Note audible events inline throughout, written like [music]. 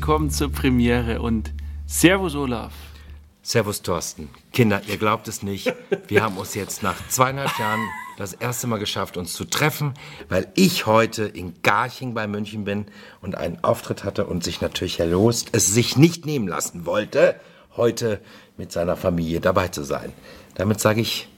willkommen zur Premiere und Servus Olaf. Servus Thorsten. Kinder, ihr glaubt es nicht. Wir haben uns jetzt nach zweieinhalb Jahren das erste Mal geschafft, uns zu treffen, weil ich heute in Garching bei München bin und einen Auftritt hatte und sich natürlich Herr Loost es sich nicht nehmen lassen wollte, heute mit seiner Familie dabei zu sein. Damit sage ich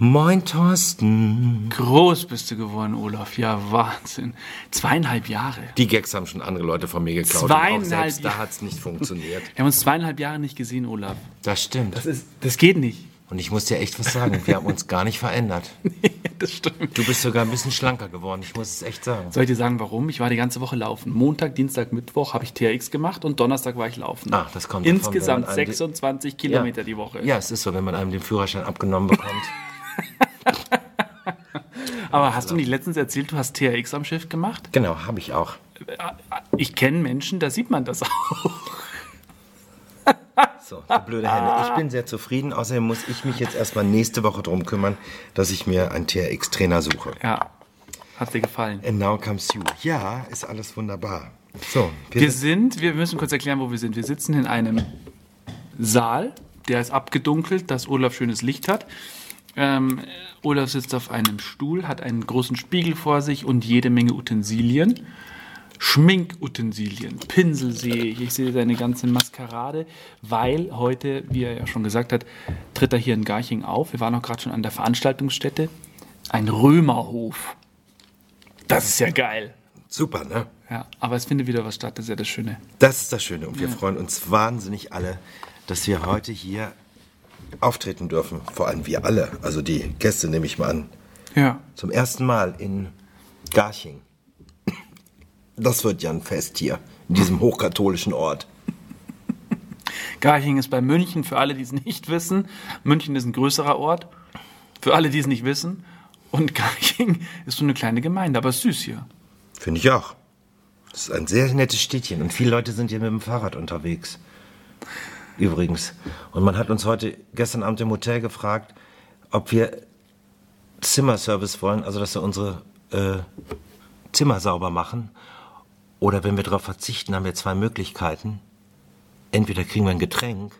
Moin, Thorsten. Groß bist du geworden, Olaf. Ja, Wahnsinn. Zweieinhalb Jahre. Die Gags haben schon andere Leute von mir geklaut. Zweieinhalb und auch selbst da hat es nicht funktioniert. Wir haben uns zweieinhalb Jahre nicht gesehen, Olaf. Das stimmt. Das, ist, das geht nicht. Und ich muss dir echt was sagen. Wir haben uns gar nicht verändert. [laughs] das stimmt. Du bist sogar ein bisschen schlanker geworden. Ich muss es echt sagen. Soll ich dir sagen, warum? Ich war die ganze Woche laufen. Montag, Dienstag, Mittwoch habe ich TRX gemacht und Donnerstag war ich laufen. Ah, das kommt davon, Insgesamt die- 26 Kilometer die Woche. Ja, es ist so, wenn man einem den Führerschein abgenommen bekommt. [laughs] [laughs] Aber hast du nicht letztens erzählt, du hast TRX am Schiff gemacht? genau, habe ich auch. Ich kenne Menschen, da sieht man das auch. So, du blöde Henne. Ich bin sehr zufrieden. Außerdem muss ich mich jetzt erstmal nächste Woche drum kümmern, dass ich mir einen TRX-Trainer suche. Ja, hat dir gefallen. And now comes you. Ja, ist alles wunderbar. So, wir, Wir sind, wir müssen kurz erklären, wo wir sind. Wir sitzen in einem Saal, der ist abgedunkelt, dass Olaf schönes Licht hat. Ähm, Olaf sitzt auf einem Stuhl, hat einen großen Spiegel vor sich und jede Menge Utensilien. Schminkutensilien, Pinsel sehe ich, ich sehe seine ganze Maskerade, weil heute, wie er ja schon gesagt hat, tritt er hier in Garching auf. Wir waren auch gerade schon an der Veranstaltungsstätte. Ein Römerhof. Das ist ja geil. super, ne? Ja, aber es findet wieder was statt, das ist ja das Schöne. Das ist das Schöne. Und wir freuen uns wahnsinnig alle, dass wir heute hier auftreten dürfen. Vor allem wir alle. Also die Gäste nehme ich mal an. Ja. Zum ersten Mal in Garching. Das wird ja ein Fest hier, in diesem hochkatholischen Ort. Garching ist bei München, für alle, die es nicht wissen. München ist ein größerer Ort, für alle, die es nicht wissen. Und Garching ist so eine kleine Gemeinde, aber ist süß hier. Finde ich auch. Das ist ein sehr nettes Städtchen und viele Leute sind hier mit dem Fahrrad unterwegs. Übrigens. Und man hat uns heute, gestern Abend im Hotel gefragt, ob wir Zimmerservice wollen, also dass wir unsere äh, Zimmer sauber machen. Oder wenn wir darauf verzichten, haben wir zwei Möglichkeiten. Entweder kriegen wir ein Getränk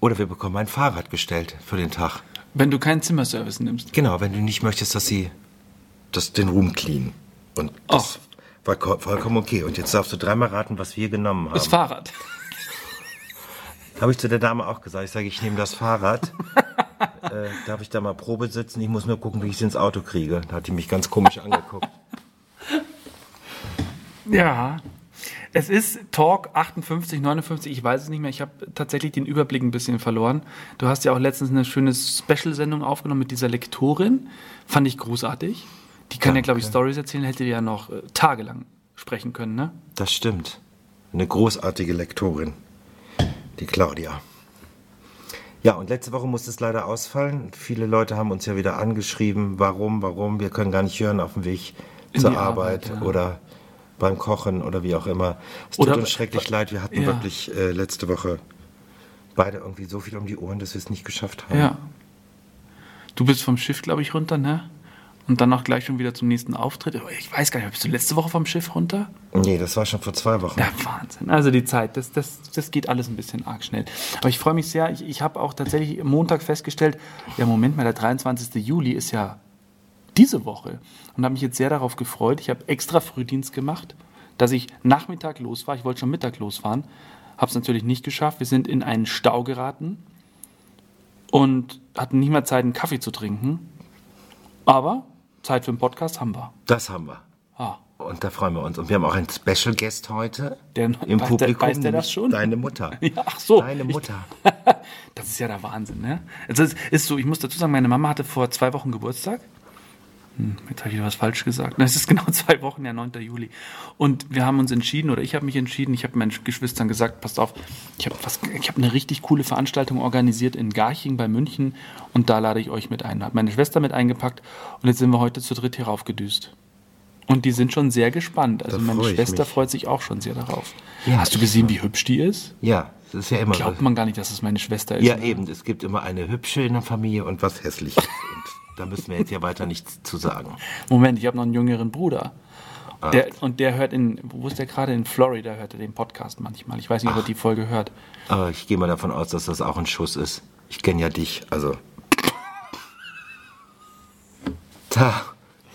oder wir bekommen ein Fahrrad gestellt für den Tag. Wenn du keinen Zimmerservice nimmst. Genau, wenn du nicht möchtest, dass sie das, den Room clean. Und das war ko- vollkommen okay. Und jetzt darfst du dreimal raten, was wir genommen Das haben. Fahrrad. Habe ich zu der Dame auch gesagt. Ich sage, ich nehme das Fahrrad. [laughs] äh, darf ich da mal Probe sitzen? Ich muss nur gucken, wie ich es ins Auto kriege. Da hat die mich ganz komisch angeguckt. Ja. Es ist Talk 58, 59, ich weiß es nicht mehr. Ich habe tatsächlich den Überblick ein bisschen verloren. Du hast ja auch letztens eine schöne Special-Sendung aufgenommen mit dieser Lektorin. Fand ich großartig. Die kann ja, glaube ich, Stories erzählen, hätte die ja noch äh, tagelang sprechen können, ne? Das stimmt. Eine großartige Lektorin. Die Claudia. Ja, und letzte Woche musste es leider ausfallen. Viele Leute haben uns ja wieder angeschrieben, warum, warum. Wir können gar nicht hören auf dem Weg In zur Arbeit, Arbeit, ja. oder beim Kochen oder wie auch immer. Es Oder- tut uns schrecklich leid. Wir hatten Ja. wirklich äh, letzte Woche beide irgendwie so viel um die Ohren, dass wir es nicht geschafft haben. Ja. Du bist vom Schiff, glaube ich, runter, ne? Und dann auch gleich schon wieder zum nächsten Auftritt. Ich weiß gar nicht, bist du letzte Woche vom Schiff runter? Nee, das war schon vor zwei Wochen. Ja, Wahnsinn. Also die Zeit, das, das, das geht alles ein bisschen arg schnell. Aber ich freue mich sehr. Ich, ich habe auch tatsächlich Montag festgestellt, ja, Moment mal, der 23. Juli ist ja diese Woche. Und habe mich jetzt sehr darauf gefreut. Ich habe extra Frühdienst gemacht, dass ich Nachmittag los war. Ich wollte schon Mittag losfahren. Habe es natürlich nicht geschafft. Wir sind in einen Stau geraten und hatten nicht mal Zeit, einen Kaffee zu trinken. Aber Zeit für einen Podcast haben wir. Das haben wir. Ah, Und da freuen wir uns. Und wir haben auch einen Special Guest heute Der- im weiß der- Publikum. weiß der das schon? Deine Mutter. [laughs] Ja, ach so. Deine Mutter. [laughs] Das ist ja der Wahnsinn, ne? Also es ist so, ich muss dazu sagen, meine Mama hatte vor zwei Wochen Geburtstag. Hm, jetzt habe ich wieder was falsch gesagt. [laughs] Es ist genau zwei Wochen, ja, 9. Juli. Und wir haben uns entschieden, oder ich habe mich entschieden, ich habe meinen Geschwistern gesagt, passt auf, ich habe was- ich habe eine richtig coole Veranstaltung organisiert in Garching bei München und da lade ich euch mit ein. Habe meine Schwester mit eingepackt und jetzt sind wir heute zu dritt hier raufgedüst. Und die sind schon sehr gespannt. Also Da meine Schwester mich. freut sich auch schon sehr darauf. Ja, Hast du gesehen, wie hübsch die ist? Ja, das ist ja immer Glaubt man gar nicht, dass es meine Schwester ist. Ja, ne? eben. Es gibt immer eine hübsche in der Familie und was hässliches. [laughs] da müssen wir jetzt ja weiter nichts zu sagen. Moment, ich habe noch einen jüngeren Bruder. Der, und der hört in, wo ist der gerade? In Florida hört er den Podcast manchmal. Ich weiß nicht, ob er die Folge hört. Aber ich gehe mal davon aus, dass das auch ein Schuss ist. Ich kenne ja dich, also. Da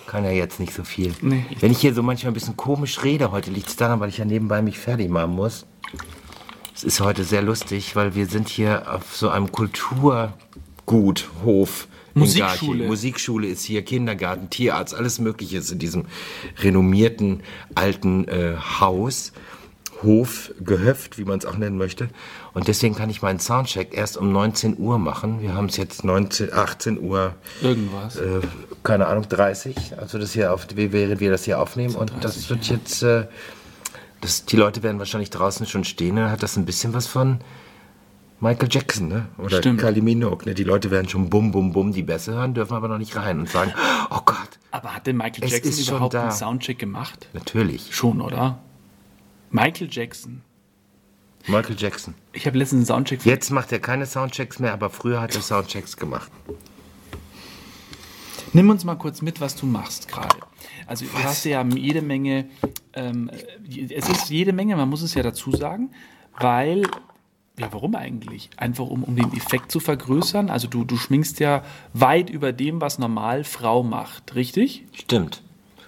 kann er jetzt nicht so viel. Nee. Wenn ich hier so manchmal ein bisschen komisch rede, heute liegt es daran, weil ich ja nebenbei mich fertig machen muss. Es ist heute sehr lustig, weil wir sind hier auf so einem Kulturguthof. Musikschule. Musikschule ist hier, Kindergarten, Tierarzt, alles Mögliche ist in diesem renommierten alten äh, Haus. Hof, Gehöft, wie man es auch nennen möchte. Und deswegen kann ich meinen Soundcheck erst um 19 Uhr machen. Wir haben es jetzt 19, 18 Uhr, Irgendwas. äh, keine Ahnung, 30. Also das hier auf, während wir das hier aufnehmen. Und das wird jetzt, äh, das, die Leute werden wahrscheinlich draußen schon stehen. Dann hat das ein bisschen was von Michael Jackson, ne? Oder Stimmt. Kylie Minogue, ne? Die Leute werden schon bum, bum, bum die Bässe hören, dürfen aber noch nicht rein und sagen, [gasps] oh Gott, Aber hat denn Michael Jackson überhaupt einen Soundcheck gemacht? natürlich. Schon, oder? Michael Jackson. Michael Jackson. Ich habe letztens einen Soundcheck Jetzt macht er keine Soundchecks mehr, aber früher hat er Soundchecks gemacht. Nimm uns mal kurz mit, was du machst gerade. Also du hast ja jede Menge, ähm, es ist jede Menge, man muss es ja dazu sagen, weil, ja warum eigentlich? Einfach um, um den Effekt zu vergrößern. Also du, du schminkst ja weit über dem, was normal Frau macht, richtig? Stimmt.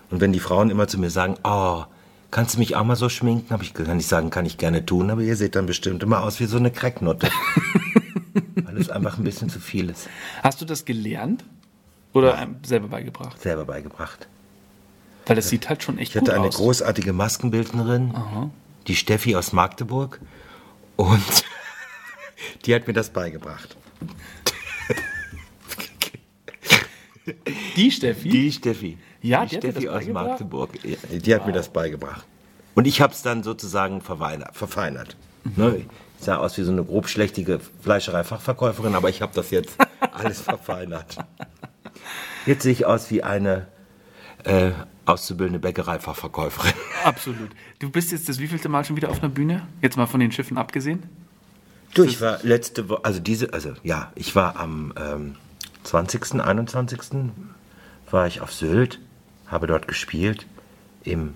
Und wenn die Frauen immer zu mir sagen, oh, kannst du mich auch mal so schminken? Hab ich, kann ich sagen, kann ich gerne tun, aber ihr seht dann bestimmt immer aus wie so eine Cracknutte. [laughs] Weil es einfach ein bisschen zu viel ist. Hast du das gelernt? Oder einem selber beigebracht? Selber beigebracht. Weil das sieht halt schon echt Ich hatte eine aus. großartige Maskenbildnerin, die Steffi aus Magdeburg. Und die hat mir das beigebracht. Die Steffi? Die Steffi. Ja, die die Steffi aus? Magdeburg. Ja, Die hat mir das beigebracht. Und ich habe es dann sozusagen verweinert, verfeinert. Mhm. Ne? Ich sah aus wie so eine grobschlächtige Fleischerei-Fachverkäuferin, aber ich habe das jetzt [laughs] alles verfeinert. Jetzt sehe ich aus wie eine äh, auszubildende Bäckereifachverkäuferin. Absolut. Du bist jetzt das wievielte Mal schon wieder auf einer Bühne? Jetzt mal von den Schiffen abgesehen? Du, ich war letzte Woche, also diese, also ja, ich war am ähm, 20., 21. war ich auf Sylt, habe dort gespielt im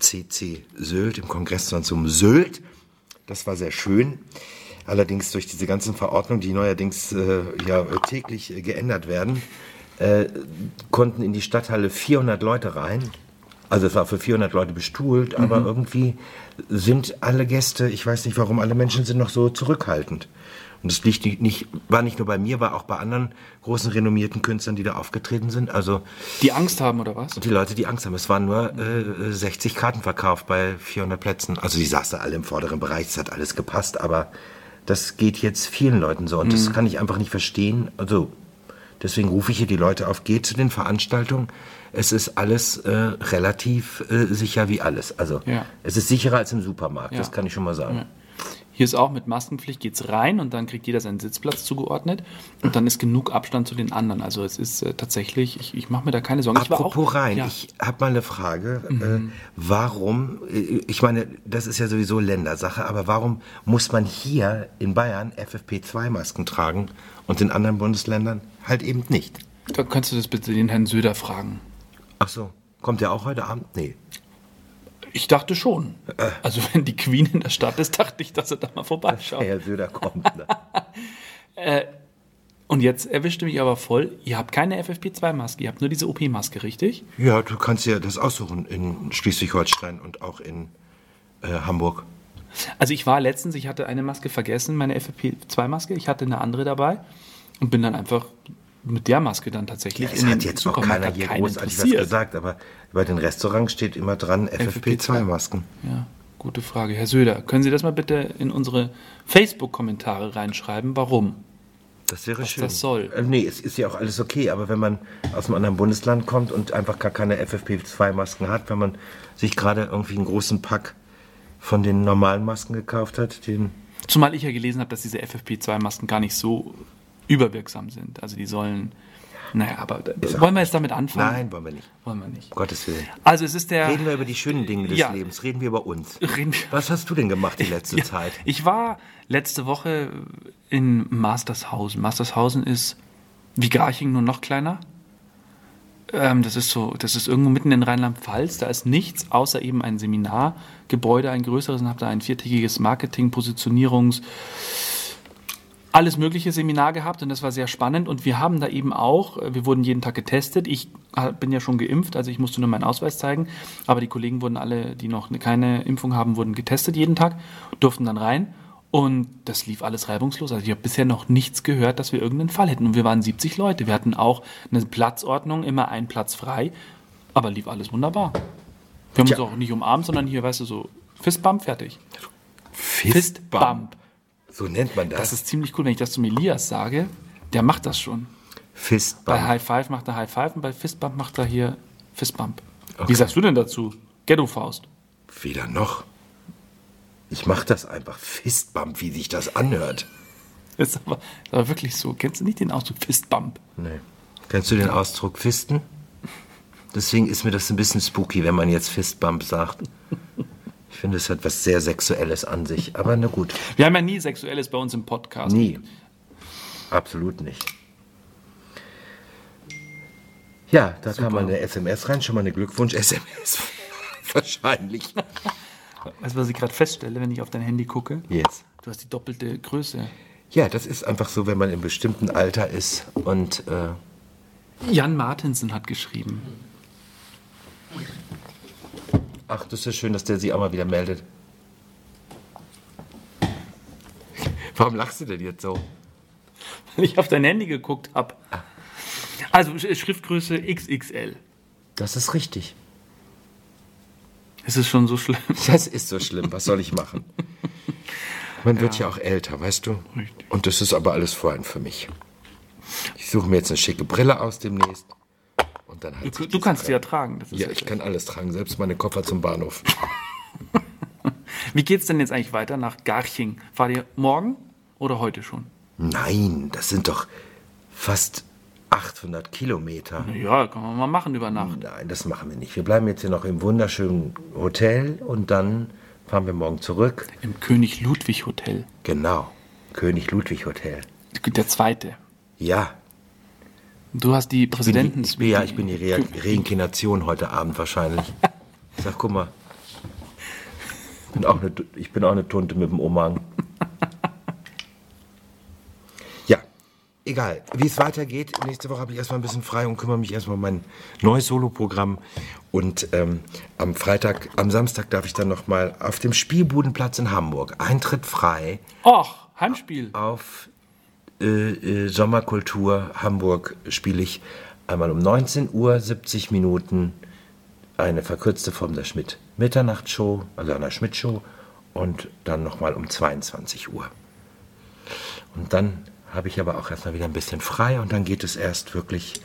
CC Sylt, im Kongresszentrum Sylt. Das war sehr schön. Allerdings durch diese ganzen Verordnungen, die neuerdings äh, ja täglich äh, geändert werden, äh, konnten in die Stadthalle 400 Leute rein. Also es war für 400 Leute bestuhlt, aber irgendwie sind alle Gäste, ich weiß nicht warum, alle Menschen sind noch so zurückhaltend. Und das liegt nicht, nicht, war nicht nur bei mir, war auch bei anderen großen renommierten Künstlern, die da aufgetreten sind. Also Die Angst haben oder was? die Leute, die Angst haben. Es waren nur äh, 60 Karten verkauft bei 400 Plätzen. Also die saßen alle im vorderen Bereich, es hat alles gepasst, aber das geht jetzt vielen Leuten so und das kann ich einfach nicht verstehen. Also deswegen rufe ich hier die Leute auf, geht zu den Veranstaltungen. Es ist alles äh, relativ äh, sicher wie alles. Also Ja. es ist sicherer als im Supermarkt, Ja. das kann ich schon mal sagen. Hier ist auch mit Maskenpflicht geht's rein und dann kriegt jeder seinen Sitzplatz zugeordnet und dann ist genug Abstand zu den anderen. Also es ist äh, tatsächlich, ich, ich mache mir da keine Sorgen. Apropos auch, rein, Ja, Mhm. ich habe mal eine Frage. Äh, warum, äh, ich meine, das ist ja sowieso Ländersache, aber warum muss man hier in Bayern FFP2-Masken tragen und in anderen Bundesländern halt eben nicht? da kannst du das bitte den Herrn Söder fragen. Ach so, kommt der auch heute Abend? Nee. Ich dachte schon. Also wenn die Queen in der Stadt ist, dachte ich, dass er da mal vorbeischaut. Herr Söder kommt. Ne? [laughs] Und jetzt erwischte mich aber voll, ihr habt keine FFP2-Maske, ihr habt nur diese OP-Maske, richtig? ja, du kannst ja das aussuchen in Schleswig-Holstein und auch in äh, Hamburg. Also ich war letztens, ich hatte eine Maske vergessen, meine FFP2-Maske, ich hatte eine andere dabei und bin dann einfach mit der Maske dann tatsächlich Es in hat den jetzt auch Supermarkt, keiner hat hier großartig was gesagt, aber bei den Restaurants steht immer dran FFP2-Masken. Ja, gute Frage. Herr Söder, können Sie das mal bitte in unsere Facebook-Kommentare reinschreiben? Warum? Das wäre Was schön. das soll. Äh, nee, es ist ja auch alles okay, aber wenn man aus einem anderen Bundesland kommt und einfach gar keine FFP2-Masken hat, wenn man sich gerade irgendwie einen großen Pack von den normalen Masken gekauft hat, den Zumal ich ja gelesen habe, dass diese FFP2-Masken gar nicht so überwirksam sind. Also die sollen. Naja, aber auch- wollen wir jetzt damit anfangen? Nein, wollen wir nicht. Wollen wir nicht. Um Gottes Willen. Also es ist der. Reden wir über die schönen Dinge des Ja. Lebens, reden wir über uns. Reden wir- Was hast du denn gemacht die letzte Zeit? Ich war letzte Woche in Mastershausen. Mastershausen ist wie Garching nur noch kleiner. Ähm, das ist so, das ist irgendwo mitten in Rheinland-Pfalz. Da ist nichts außer eben ein Seminargebäude, ein größeres, und habe da ein viertägiges Marketing, Positionierungs, alles mögliche Seminar gehabt und das war sehr spannend. Und wir haben da eben auch, äh, wir wurden jeden Tag getestet. Ich äh, bin ja schon geimpft, also ich musste nur meinen Ausweis zeigen. Aber die Kollegen wurden alle, die noch keine Impfung haben, wurden getestet jeden Tag, durften dann rein. Und das lief alles reibungslos. Also ich habe bisher noch nichts gehört, dass wir irgendeinen Fall hätten. Und wir waren 70 Leute. Wir hatten auch eine Platzordnung, immer ein Platz frei. Aber lief alles wunderbar. Wir haben Tja. uns auch nicht umarmt, sondern hier, weißt du, so Fistbump, fertig. Fistbump. So nennt man das. Das ist ziemlich cool, wenn ich das zum Elias sage. Der macht das schon. Bei Fistbump. High Five macht er High Five und bei Fistbump macht er hier Fistbump. Okay. Wie sagst du denn dazu? Ghetto-Faust. Weder noch. Ich mach das einfach. Fistbump, wie sich das anhört. [laughs] Ist aber, ist aber wirklich so. Kennst du nicht den Ausdruck Fistbump? Nee. Kennst du den Ausdruck Fisten? Deswegen ist mir das ein bisschen spooky, wenn man jetzt Fistbump sagt. Ich finde, es hat was sehr Sexuelles an sich. Aber na gut. Wir haben ja nie Sexuelles bei uns im Podcast. Nie. Absolut nicht. Ja, da kam mal eine SMS rein, schon mal eine Glückwunsch-SMS. [laughs] Wahrscheinlich. Weißt du, was ich gerade feststelle, wenn ich auf dein Handy gucke? Jetzt. Du hast die doppelte Größe. Ja, das ist einfach so, wenn man im bestimmten Alter ist und äh, Jan Martinsen hat geschrieben. Ach, das ist ja schön, dass der sich auch mal wieder meldet. Warum lachst du denn jetzt so? Wenn ich auf dein Handy geguckt habe. Also Sch- Schriftgröße XXL. Das ist richtig. Es ist schon so schlimm. [laughs] Das ist so schlimm. Was soll ich machen? Man wird ja auch älter, weißt du? Richtig. Und das ist aber alles vorhin für mich. Ich suche mir jetzt eine schicke Brille aus demnächst. Dann halt Du, du kannst sie ja tragen. Das ist Ja, ich kann alles tragen, selbst meine Koffer zum Bahnhof. [laughs] Wie geht's denn jetzt eigentlich weiter nach Garching? Fahrt ihr morgen oder heute schon? Nein, das sind doch fast 800 Kilometer. Ja, kann man mal machen über Nacht. Nein, das machen wir nicht. Wir bleiben jetzt hier noch im wunderschönen Hotel und dann fahren wir morgen zurück. Im König Ludwig Hotel. Genau, König Ludwig Hotel. Der zweite. Ja, Du hast die bin Präsidenten. die, ich bin, ja, ich bin die Re Reinkarnation heute Abend wahrscheinlich. Ich [laughs] sag, guck mal, ich bin auch eine, ich bin auch eine Tunte mit dem Umhang. [laughs] Ja, egal. Wie es weitergeht, nächste Woche habe ich erstmal ein bisschen frei und kümmere mich erstmal um mein neues Soloprogramm. Und ähm, am Freitag, am Samstag darf ich dann nochmal auf dem Spielbudenplatz in Hamburg, Eintritt frei, Och, Heimspiel. auf äh, äh, Sommerkultur Hamburg spiele ich einmal um 19 Uhr 70 Minuten eine verkürzte Form der Schmidt Mitternachtsshow, also einer Schmidt-Show und dann nochmal um 22 Uhr. Und dann habe ich aber auch erstmal wieder ein bisschen frei und dann geht es erst wirklich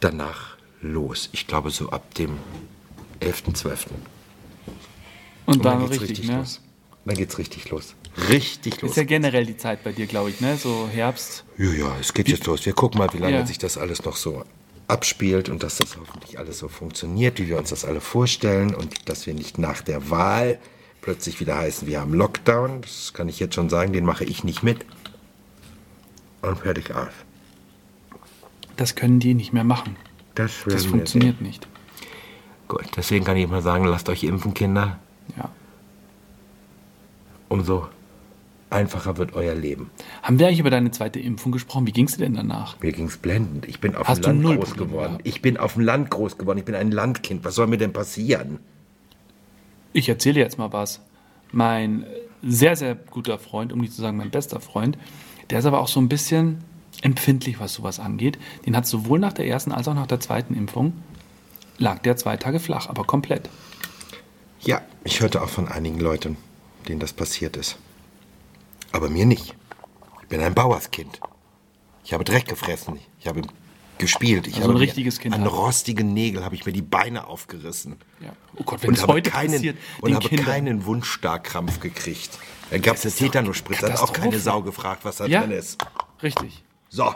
danach los. Ich glaube so ab dem 11.12. Und Und dann dann geht's richtig, richtig ne? los. Dann geht's richtig los. Richtig los. Ist ja generell die Zeit bei dir, glaube ich, ne? So Herbst. Ja, ja, es geht jetzt los. Wir gucken mal, wie lange Ja. sich das alles noch so abspielt und dass das hoffentlich alles so funktioniert, wie wir uns das alle vorstellen und dass wir nicht nach der Wahl plötzlich wieder heißen, wir haben Lockdown. Das kann ich jetzt schon sagen, den mache ich nicht mit. Und fertig aus. Das können die nicht mehr machen. Das, Das funktioniert nicht. Gut, deswegen kann ich mal sagen, lasst euch impfen, Kinder. Ja. Umso einfacher wird euer Leben. Haben wir eigentlich über deine zweite Impfung gesprochen? Wie ging es dir denn danach? Mir ging's blendend. Ich bin auf Hast dem Land groß Probleme geworden. gehabt? Ich bin auf dem Land groß geworden. Ich bin ein Landkind. Was soll mir denn passieren? Ich erzähle jetzt mal was. Mein sehr, sehr guter Freund, um nicht zu sagen mein bester Freund, der ist aber auch so ein bisschen empfindlich, was sowas angeht. Den hat sowohl nach der ersten als auch nach der zweiten Impfung, lag der zwei Tage flach, aber komplett. Ja, ich hörte auch von einigen Leuten, denen das passiert ist. Aber mir nicht. Ich bin ein Bauerskind. Ich habe Dreck gefressen. Ich habe gespielt. Ich Also habe ein richtiges Kind An halt. rostigen Nägel habe ich mir die Beine aufgerissen. Ja. Oh Gott, wenn Und es habe heute keinen, passiert, und habe Kindern. keinen Wundstarkrampf gekriegt. Da gab es eine Tetanusspritze. Hat auch keine. Sau gefragt, was da Ja. drin ist. Richtig. So.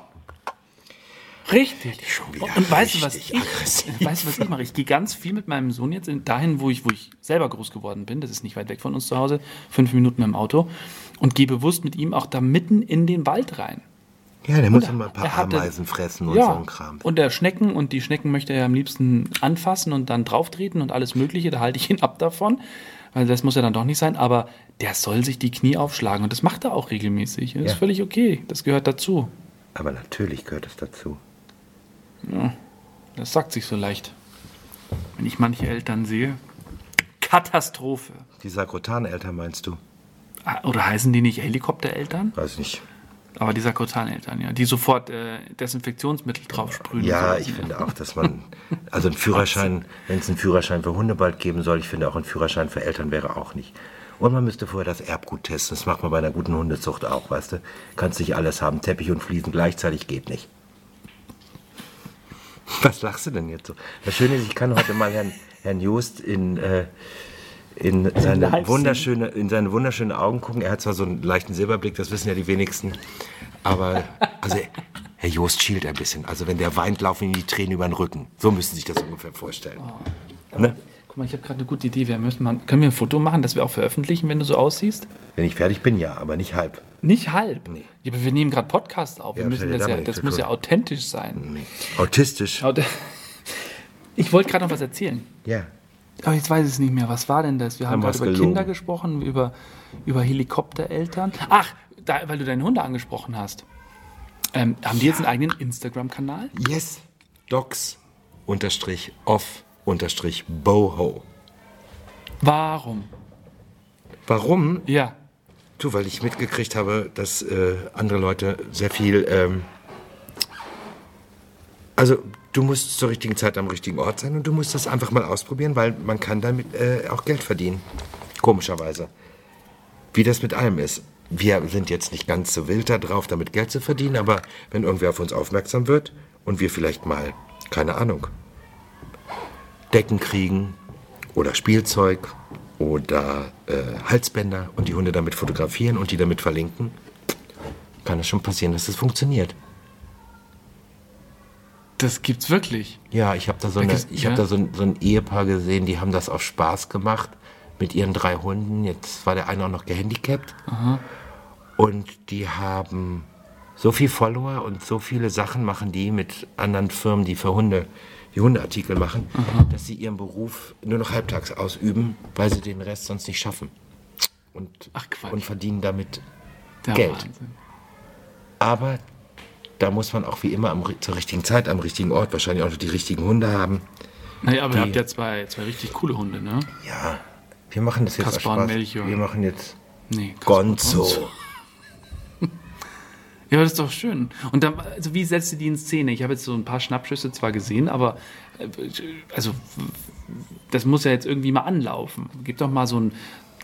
Richtig. Schon wieder und weißt du, was ich, weißt was ich mache? Ich gehe ganz viel mit meinem Sohn jetzt in, dahin, wo ich, wo ich selber groß geworden bin. Das ist nicht weit weg von uns zu Hause, fünf Minuten dem Auto. Und gehe bewusst mit ihm auch da mitten in den Wald rein. Ja, der muss immer ein paar hatte- Ameisen fressen und ja, so ein Kram. und der Schnecken und die Schnecken möchte er am liebsten anfassen und dann drauftreten und alles Mögliche. Da halte ich ihn ab davon, weil das muss ja dann doch nicht sein. Aber der soll sich die Knie aufschlagen und das macht er auch regelmäßig. Das Ja. ist völlig okay. Das gehört dazu. Aber natürlich gehört es dazu. Das sagt sich so leicht. Wenn ich manche Eltern sehe. Katastrophe. Die Sakrotan-Eltern meinst du? Ah, Oder heißen die nicht Helikoptereltern? Weiß nicht. Aber die Sakrotan-Eltern, ja. Die sofort äh, Desinfektionsmittel draufsprühen. Ja, ich finde auch, dass man, also ein Führerschein, wenn es einen Führerschein für Hunde bald geben soll, ich finde auch ein Führerschein für Eltern wäre auch nicht. Und man müsste vorher das Erbgut testen. Das macht man bei einer guten Hundezucht auch, weißt du? Kannst nicht alles haben, Teppich und Fliesen gleichzeitig geht nicht. [laughs] Was lachst du denn jetzt so? Das Schöne ist, ich kann heute mal Herrn, Herrn Just in, äh, in, seine wunderschöne, in seine wunderschönen Augen gucken. Er hat zwar so einen leichten Silberblick, das wissen ja die wenigsten. Aber, also, Herr Jost schielt ein bisschen. Also, wenn der weint, laufen ihm die Tränen über den Rücken. So müssen Sie sich das ungefähr vorstellen. Ne? Mal, ich habe gerade eine gute Idee. Wir müssen mal, können wir ein Foto machen, das wir auch veröffentlichen, wenn du so aussiehst? Wenn ich fertig bin, ja, aber nicht halb. Nicht halb. Nee. Ja, aber wir nehmen gerade Podcast auf. Ja, müssen das ja, das muss ja authentisch sein. Nee. Autistisch. Aut- [laughs] Ich wollte gerade noch was erzählen. Ja. Aber jetzt weiß ich es nicht mehr. Was war denn das? Wir haben Haben gerade über gelogen. Kinder gesprochen, über, über Helikoptereltern. Ach, da, weil du deine Hunde angesprochen hast. Ähm, haben die jetzt einen eigenen Instagram-Kanal? Yes. Docs unterstrich off unterstrich boho. Warum? Warum? Ja. Du, weil ich mitgekriegt habe, dass äh, andere Leute sehr viel. Ähm, also, du musst zur richtigen Zeit am richtigen Ort sein und du musst das einfach mal ausprobieren, weil man kann damit äh, auch Geld verdienen. Komischerweise. Wie das mit allem ist. Wir sind jetzt nicht ganz so wild da drauf, damit Geld zu verdienen, aber wenn irgendwer auf uns aufmerksam wird und wir vielleicht mal, keine Ahnung, Decken kriegen oder Spielzeug oder äh, Halsbänder und die Hunde damit fotografieren und die damit verlinken, kann es schon passieren, dass es funktioniert. Das gibt's wirklich. Ja, ich habe da so, Da eine, ich ja. hab da so, ein, so ein Ehepaar gesehen, die haben das auf Spaß gemacht mit ihren drei Hunden. Jetzt war der eine auch noch gehandicapt. Und die haben so viel Follower und so viele Sachen machen die mit anderen Firmen, die für Hunde die Hundeartikel machen, dass sie ihren Beruf nur noch halbtags ausüben, weil sie den Rest sonst nicht schaffen. Und, Ach, und verdienen damit Der Geld. Wahnsinn. aber da muss man auch wie immer am, zur richtigen Zeit, am richtigen Ort, wahrscheinlich auch noch die richtigen Hunde haben. Naja, aber ihr Die- habt ja zwei, zwei richtig coole Hunde, ne? Ja, wir machen das jetzt Kaspar Spaß. Melchior. Wir machen jetzt Nee. Kaspar Gonzo. Ja, das ist doch schön. Und dann, also wie setzt du die in Szene? Ich habe jetzt so ein paar Schnappschüsse zwar gesehen, aber äh, also das muss ja jetzt irgendwie mal anlaufen. Gib doch mal so ein,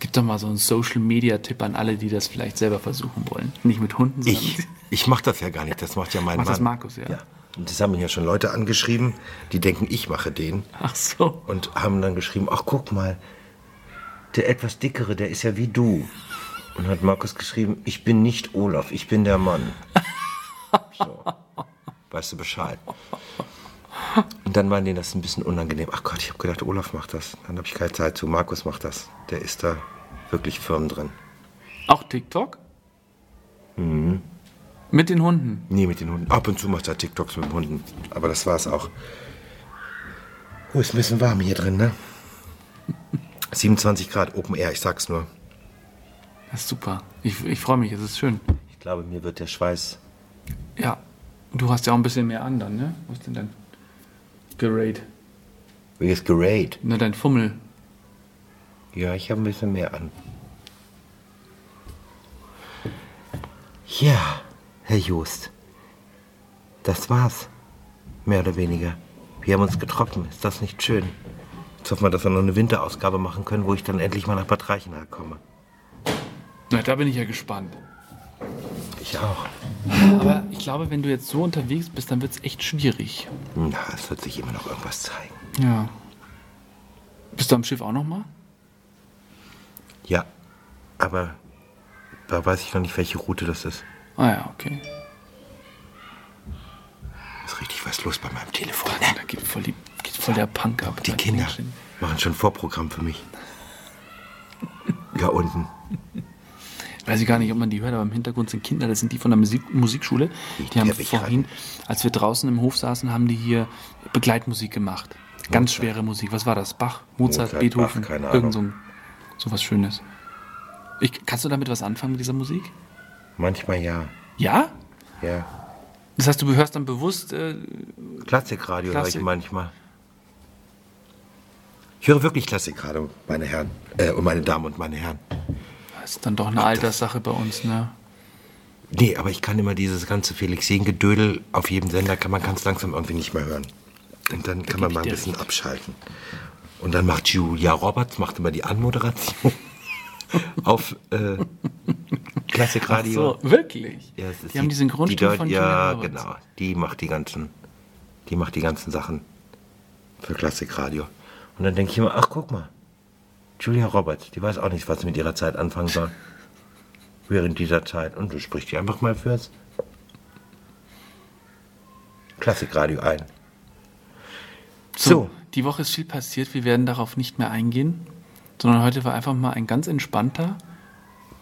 gib doch mal so einen Social Media Tipp an alle, die das vielleicht selber versuchen wollen. Nicht mit Hunden, sondern Ich, ich mache das ja gar nicht, das macht ja mein Macht Mann. das Markus, ja. ja. Und das haben mir ja schon Leute angeschrieben, die denken, ich mache den. Ach so. Und haben dann geschrieben, ach guck mal, der etwas dickere, der ist ja wie du. Und hat Markus geschrieben, ich bin nicht Olaf, ich bin der Mann. [laughs] So. Weißt du Bescheid. Und dann waren denen das ein bisschen unangenehm. Ach Gott, ich habe gedacht, Olaf macht das. Dann habe ich keine Zeit zu. Markus macht das. Der ist da wirklich firm drin. Auch TikTok? Mhm. Mit den Hunden. Nee, mit den Hunden. Ab und zu macht er TikToks mit den Hunden. Aber das war's auch. Oh, ist ein bisschen warm hier drin, ne? [laughs] 27 Grad Open Air, ich sag's nur. Das ist super. Ich, ich freue mich, es ist schön. Ich glaube, mir wird der Schweiß. Ja. Du hast ja auch ein bisschen mehr an dann, ne? Was ist denn dein Gerate? Wie ist gerayt? Ne, dein Fummel. Ja, ich habe ein bisschen mehr an. Ja, Herr Just. Das war's. Mehr oder weniger. Wir haben uns getroffen. Ist das nicht schön? Jetzt hoffen wir, dass wir noch eine Winterausgabe machen können, wo ich dann endlich mal nach Bad Reichenhall komme. Na, da bin ich ja gespannt. Ich auch. Aber ich glaube, wenn du jetzt so unterwegs bist, dann wird es echt schwierig. Na, es wird sich immer noch irgendwas zeigen. Ja. Bist du am Schiff auch noch mal? Ja, aber da weiß ich noch nicht, welche Route das ist. Ah ja, okay. Ist richtig was los bei meinem Telefon. Da geht voll, die, geht voll der Punk ab. Die Kinder machen schon Vorprogramm für mich. Ja, unten. Weiß ich gar nicht, ob man die hört, aber im Hintergrund sind Kinder, das sind die von der Musik Musikschule. Die haben vorhin, als wir draußen im Hof saßen, haben die hier Begleitmusik gemacht. Ganz schwere Musik. Was war das? Bach, Mozart, Mozart, Beethoven, Bach, keine irgend so, so was Schönes. Ich, kannst du damit was anfangen mit dieser Musik? Manchmal ja. Ja? Ja. Das heißt, du hörst dann bewusst, äh, Klassikradio höre ich Klassik. manchmal. Ich höre wirklich Klassikradio, meine Herren. Äh, und meine Damen und meine Herren. Das ist dann doch eine Alterssache bei uns, ne? Nee, aber ich kann immer dieses ganze Felix Jähn-Gedödel auf jedem Sender, kann man ganz langsam irgendwie nicht mehr hören. Und dann kann man mal ein bisschen recht. abschalten. Und dann macht Julia Roberts, macht immer die Anmoderation [laughs] auf äh, Klassikradio. So, wirklich? Ja, ist die haben die Synchronstimme die, von Ja, Julia genau. Die macht die ganzen, die macht die ganzen Sachen für Klassikradio. Und dann denke ich immer, ach guck mal, Julia Roberts, die weiß auch nicht, was sie mit ihrer Zeit anfangen soll. Während dieser Zeit. Und du sprichst die einfach mal fürs Klassikradio ein. So, So. die Woche ist viel passiert. Wir werden darauf nicht mehr eingehen, sondern heute war einfach mal ein ganz entspannter.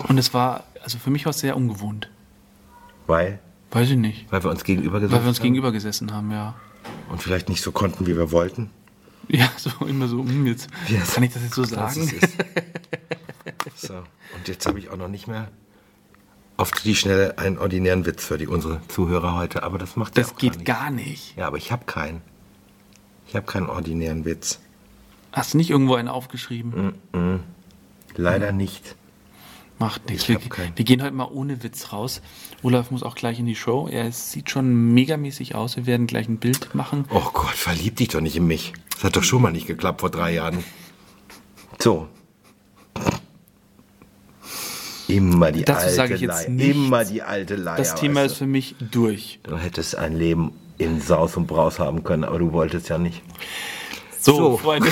Und es war, also für mich war es sehr ungewohnt. Weil, Weiß ich nicht. weil wir uns gegenüber gesessen Weil wir uns haben gegenüber gesessen haben, ja. und vielleicht nicht so konnten, wie wir wollten. [laughs] Ja, so immer so, hm, jetzt Ja, kann ich das jetzt so sagen. [laughs] so, und jetzt habe ich auch noch nicht mehr auf die Schnelle einen ordinären Witz für die unsere Zuhörer heute, aber das macht ja Das auch geht gar gar nicht. Ja, aber ich habe keinen. Ich habe keinen ordinären Witz. Hast du nicht irgendwo einen aufgeschrieben? Leider nicht. Macht nichts. Ich Wir, wir gehen heute mal ohne Witz raus. Olaf muss auch gleich in die Show. Er sieht schon megamäßig aus. Wir werden gleich ein Bild machen. Oh Gott, verlieb dich doch nicht in mich. Das hat doch schon mal nicht geklappt vor drei Jahren. So. Immer die Dazu alte sage ich jetzt Leier. nichts. Immer die alte Leier. Das Thema weißt ist für mich durch. du. du hättest ein Leben in Saus und Braus haben können, aber du wolltest ja nicht. So, So. Freunde.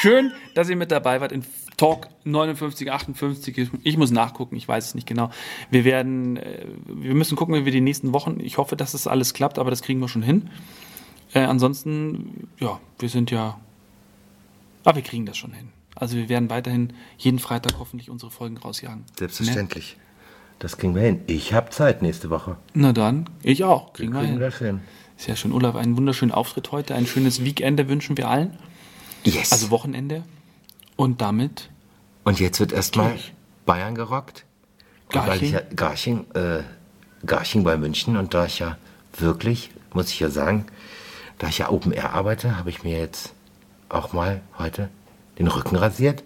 Schön, dass ihr mit dabei wart in Talk 59, 58. Ich muss nachgucken, ich weiß es nicht genau. Wir werden, äh, wir müssen gucken, wie wir die nächsten Wochen, ich hoffe, dass das alles klappt, aber das kriegen wir schon hin. Äh, ansonsten, ja, wir sind ja, aber wir kriegen das schon hin. Also wir werden weiterhin jeden Freitag hoffentlich unsere Folgen rausjagen. Selbstverständlich. Das kriegen wir hin. Ich habe Zeit nächste Woche. Ne? Na dann, ich auch. Kriegen wir Kriegen hin. wir das hin. Sehr schön. Olaf, einen wunderschönen Auftritt heute. Ein schönes Weekende wünschen wir allen. Yes. Also Wochenende. Und damit und jetzt wird erstmal. Bayern gerockt. Garching. ich ja, Garching, äh, Garching bei München und da ich ja wirklich, muss ich ja sagen, da ich ja Open Air arbeite, habe ich mir jetzt auch mal heute den Rücken rasiert.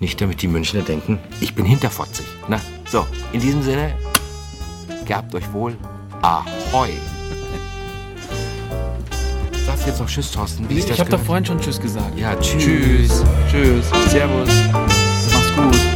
Nicht damit die Münchner denken, ich bin hinterfotzig. Na, so, in diesem Sinne, gehabt euch wohl. Ahoi. Sagst du jetzt noch Tschüss, Thorsten? Wie Ich habe doch vorhin schon Tschüss gesagt. Ja, tschüss. Tschüss. Tschüss. Servus. Mach's gut.